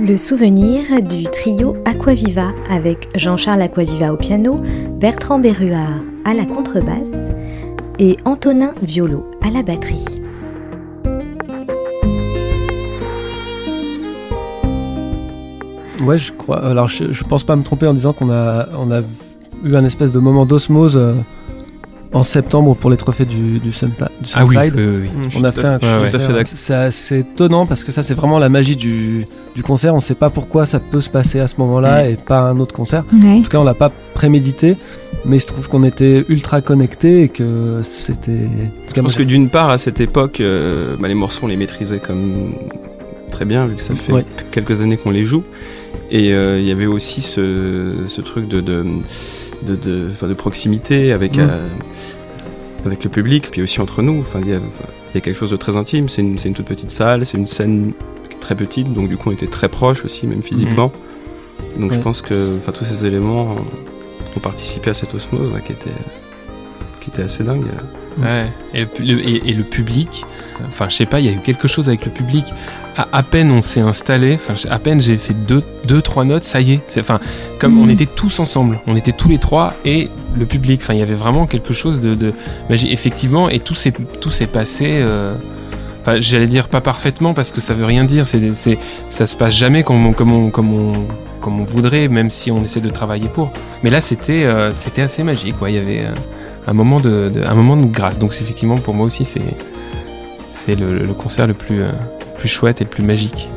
Le souvenir du trio Aquaviva avec Jean-Charles Aquaviva au piano, Bertrand Berruard à la contrebasse et Antonin Violo à la batterie. Ouais, je crois. Alors, je, pense pas me tromper en disant qu'on a, on a eu un espèce de moment d'osmose euh, en septembre pour les trophées du, du, Sunta- du Ah oui, Sunside. suis On a fait un concert. C'est assez étonnant parce que ça, c'est vraiment la magie du, du concert. On sait pas pourquoi ça peut se passer à ce moment-là Mm. et pas un autre concert. Ouais. En tout cas, on l'a pas prémédité, mais il se trouve qu'on était ultra connectés et que c'était. en tout Je pense que d'une part, à cette époque, euh, bah, les morceaux, on les maîtrisait comme très bien, vu que ça fait Ouais. quelques années qu'on les joue. Et euh, il y avait aussi ce, ce truc de, de, de, de- enfin, de proximité avec, Mm. euh, avec le public, puis aussi entre nous. Enfin, il y a, enfin, il y a quelque chose de très intime. C'est une, toute petite salle, c'est une scène très petite, donc du coup, on était très proches aussi, même physiquement. Donc je pense que tous ces éléments ont participé à cette osmose ouais, qui, était, qui était assez dingue. Ouais. Et, le, pu- le- et- et le public, enfin, je sais pas, il y a eu quelque chose avec le public. À, à peine on s'est installé, enfin, à peine j'ai fait deux, deux, trois notes, ça y est. Enfin, comme on était tous ensemble, on était tous les trois et le public. Enfin, il y avait vraiment quelque chose de, de magie, effectivement, et tout s'est, tout s'est passé. euh, Enfin, j'allais dire pas parfaitement parce que ça veut rien dire. C'est, c'est, ça se passe jamais comme on, comme on, comme on, comme on voudrait, même si on essaie de travailler pour. Mais là, c'était, euh, c'était assez magique. quoi. Il y avait euh, un moment de, grâce. Donc, c'est effectivement, pour moi aussi, c'est, le concert le plus, euh, plus chouette et le plus magique.